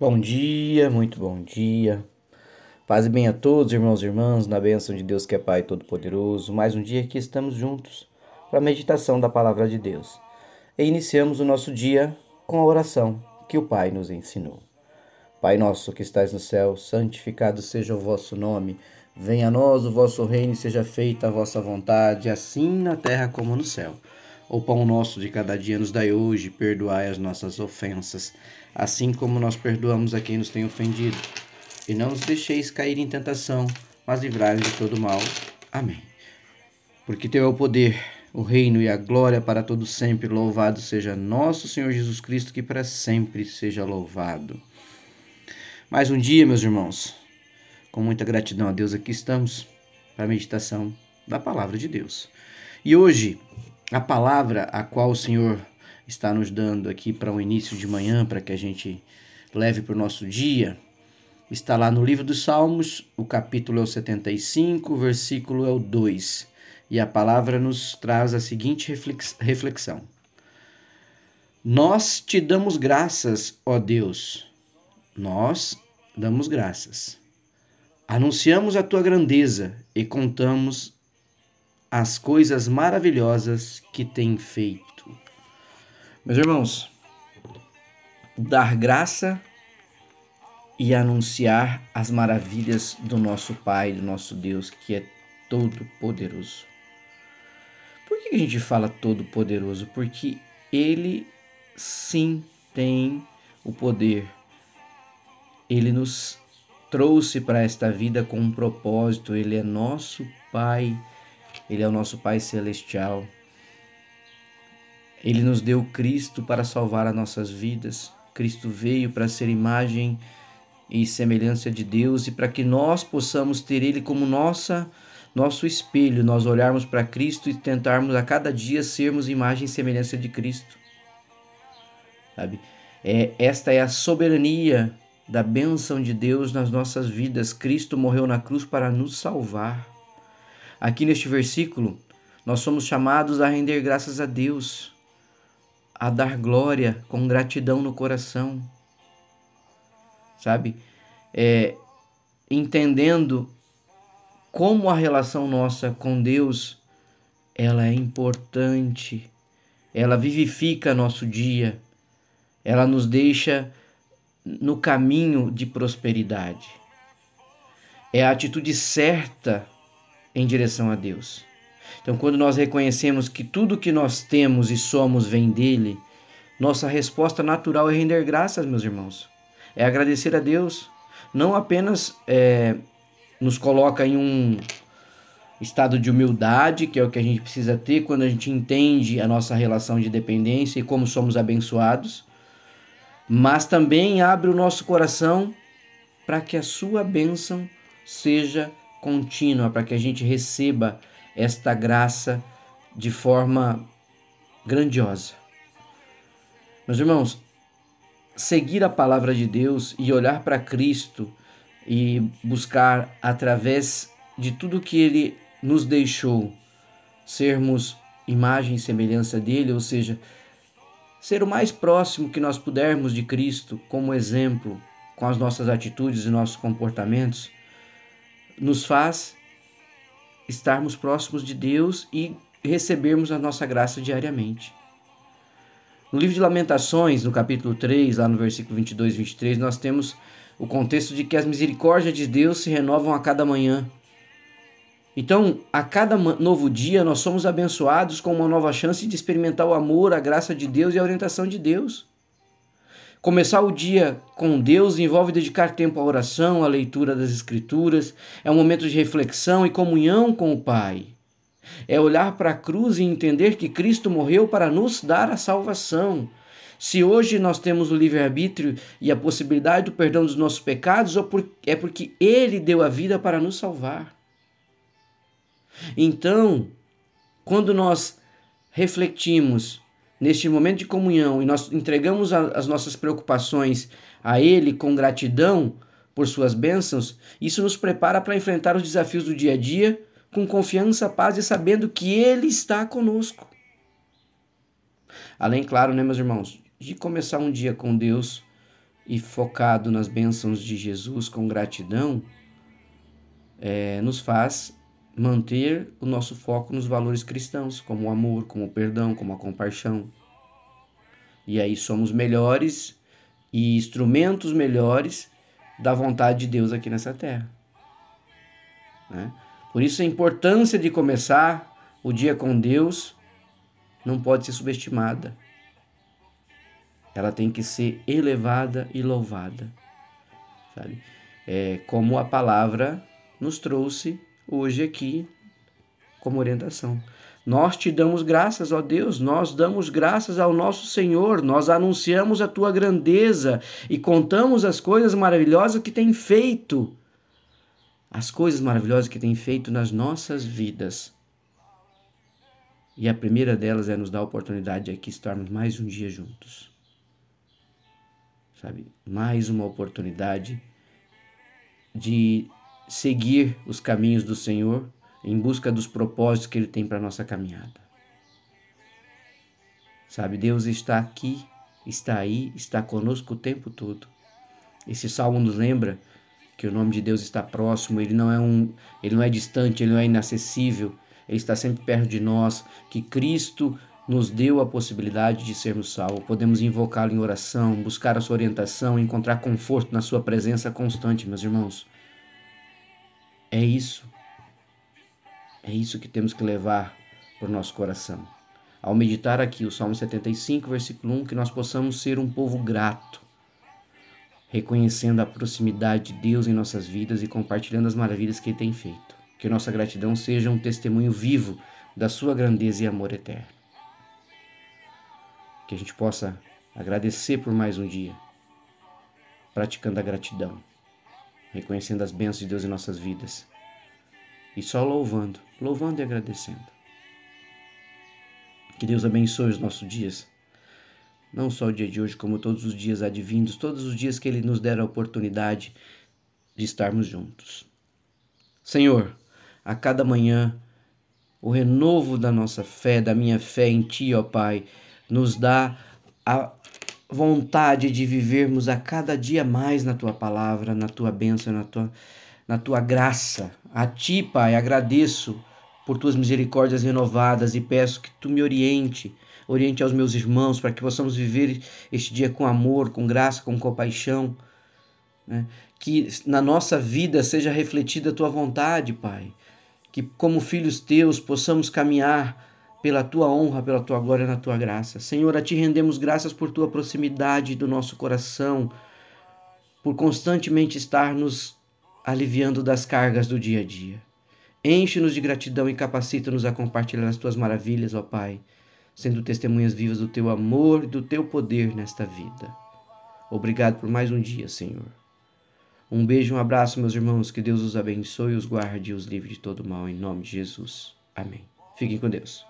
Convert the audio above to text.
Bom dia, muito bom dia. Paz e bem a todos, irmãos e irmãs, na bênção de Deus que é Pai Todo-Poderoso. Mais um dia que estamos juntos para a meditação da Palavra de Deus. E iniciamos o nosso dia com a oração que o Pai nos ensinou. Pai nosso que estais no céu, santificado seja o vosso nome. Venha a nós o vosso reino e seja feita a vossa vontade, assim na terra como no céu. O pão nosso de cada dia nos dai hoje, perdoai as nossas ofensas, assim como nós perdoamos a quem nos tem ofendido. E não nos deixeis cair em tentação, mas livrai-nos de todo mal. Amém. Porque teu é o poder, o reino e a glória para todo sempre. Louvado seja nosso Senhor Jesus Cristo, que para sempre seja louvado. Mais um dia, meus irmãos. Com muita gratidão a Deus, aqui estamos para a meditação da palavra de Deus. E hoje a palavra a qual o Senhor está nos dando aqui para o um início de manhã, para que a gente leve para o nosso dia, está lá no livro dos Salmos, o capítulo é o 75, o versículo é o 2. E a palavra nos traz a seguinte reflexão: Nós te damos graças, ó Deus. Nós damos graças. Anunciamos a tua grandeza e contamos as coisas maravilhosas que tem feito. Meus irmãos, dar graça e anunciar as maravilhas do nosso Pai, do nosso Deus, que é todo poderoso. Por que a gente fala todo poderoso? Porque ele sim tem o poder. Ele nos trouxe para esta vida com um propósito, ele é nosso Pai ele é o nosso Pai Celestial. Ele nos deu Cristo para salvar as nossas vidas. Cristo veio para ser imagem e semelhança de Deus e para que nós possamos ter Ele como nossa nosso espelho, nós olharmos para Cristo e tentarmos a cada dia sermos imagem e semelhança de Cristo. Sabe? É, esta é a soberania da bênção de Deus nas nossas vidas. Cristo morreu na cruz para nos salvar. Aqui neste versículo, nós somos chamados a render graças a Deus, a dar glória com gratidão no coração, sabe? É, entendendo como a relação nossa com Deus ela é importante, ela vivifica nosso dia, ela nos deixa no caminho de prosperidade. É a atitude certa em direção a Deus. Então, quando nós reconhecemos que tudo que nós temos e somos vem dele, nossa resposta natural é render graças, meus irmãos. É agradecer a Deus. Não apenas é, nos coloca em um estado de humildade, que é o que a gente precisa ter quando a gente entende a nossa relação de dependência e como somos abençoados, mas também abre o nosso coração para que a sua bênção seja contínua para que a gente receba esta graça de forma grandiosa. Meus irmãos, seguir a palavra de Deus e olhar para Cristo e buscar através de tudo que ele nos deixou sermos imagem e semelhança dele, ou seja, ser o mais próximo que nós pudermos de Cristo como exemplo com as nossas atitudes e nossos comportamentos, nos faz estarmos próximos de Deus e recebermos a nossa graça diariamente. No livro de Lamentações, no capítulo 3, lá no versículo 22 e 23, nós temos o contexto de que as misericórdias de Deus se renovam a cada manhã. Então, a cada novo dia, nós somos abençoados com uma nova chance de experimentar o amor, a graça de Deus e a orientação de Deus. Começar o dia com Deus envolve dedicar tempo à oração, à leitura das Escrituras, é um momento de reflexão e comunhão com o Pai. É olhar para a cruz e entender que Cristo morreu para nos dar a salvação. Se hoje nós temos o livre-arbítrio e a possibilidade do perdão dos nossos pecados, é porque Ele deu a vida para nos salvar. Então, quando nós refletimos neste momento de comunhão e nós entregamos a, as nossas preocupações a Ele com gratidão por Suas bênçãos, isso nos prepara para enfrentar os desafios do dia a dia com confiança, paz e sabendo que Ele está conosco. Além, claro, né, meus irmãos, de começar um dia com Deus e focado nas bênçãos de Jesus com gratidão, é, nos faz manter o nosso foco nos valores cristãos, como o amor, como o perdão, como a compaixão. E aí somos melhores e instrumentos melhores da vontade de Deus aqui nessa terra. Né? Por isso a importância de começar o dia com Deus não pode ser subestimada. Ela tem que ser elevada e louvada. Sabe? É, como a palavra nos trouxe hoje aqui como orientação. Nós te damos graças, ó Deus, nós damos graças ao nosso Senhor, nós anunciamos a tua grandeza e contamos as coisas maravilhosas que tem feito. As coisas maravilhosas que tem feito nas nossas vidas. E a primeira delas é nos dar a oportunidade de aqui estarmos mais um dia juntos. Sabe? Mais uma oportunidade de seguir os caminhos do Senhor em busca dos propósitos que Ele tem para a nossa caminhada. Sabe, Deus está aqui, está aí, está conosco o tempo todo. Esse salmo nos lembra que o nome de Deus está próximo, ele não é um, ele não é distante, ele não é inacessível, ele está sempre perto de nós, que Cristo nos deu a possibilidade de sermos salvos. Podemos invocá-lo em oração, buscar a sua orientação, encontrar conforto na sua presença constante, meus irmãos. É isso. É isso que temos que levar para o nosso coração. Ao meditar aqui o Salmo 75, versículo 1, que nós possamos ser um povo grato, reconhecendo a proximidade de Deus em nossas vidas e compartilhando as maravilhas que Ele tem feito. Que nossa gratidão seja um testemunho vivo da Sua grandeza e amor eterno. Que a gente possa agradecer por mais um dia, praticando a gratidão reconhecendo as bênçãos de Deus em nossas vidas e só louvando, louvando e agradecendo. Que Deus abençoe os nossos dias, não só o dia de hoje, como todos os dias advindos, todos os dias que Ele nos der a oportunidade de estarmos juntos. Senhor, a cada manhã, o renovo da nossa fé, da minha fé em Ti, ó Pai, nos dá a vontade de vivermos a cada dia mais na tua palavra, na tua bênção, na tua, na tua graça. A ti, Pai, agradeço por tuas misericórdias renovadas e peço que tu me oriente, oriente aos meus irmãos para que possamos viver este dia com amor, com graça, com compaixão. Né? Que na nossa vida seja refletida a tua vontade, Pai. Que como filhos teus possamos caminhar pela tua honra, pela tua glória, na tua graça. Senhor, a ti rendemos graças por tua proximidade do nosso coração, por constantemente estar nos aliviando das cargas do dia a dia. Enche-nos de gratidão e capacita-nos a compartilhar as tuas maravilhas, ó Pai, sendo testemunhas vivas do teu amor e do teu poder nesta vida. Obrigado por mais um dia, Senhor. Um beijo, um abraço, meus irmãos. Que Deus os abençoe, os guarde e os livre de todo mal, em nome de Jesus. Amém. Fiquem com Deus.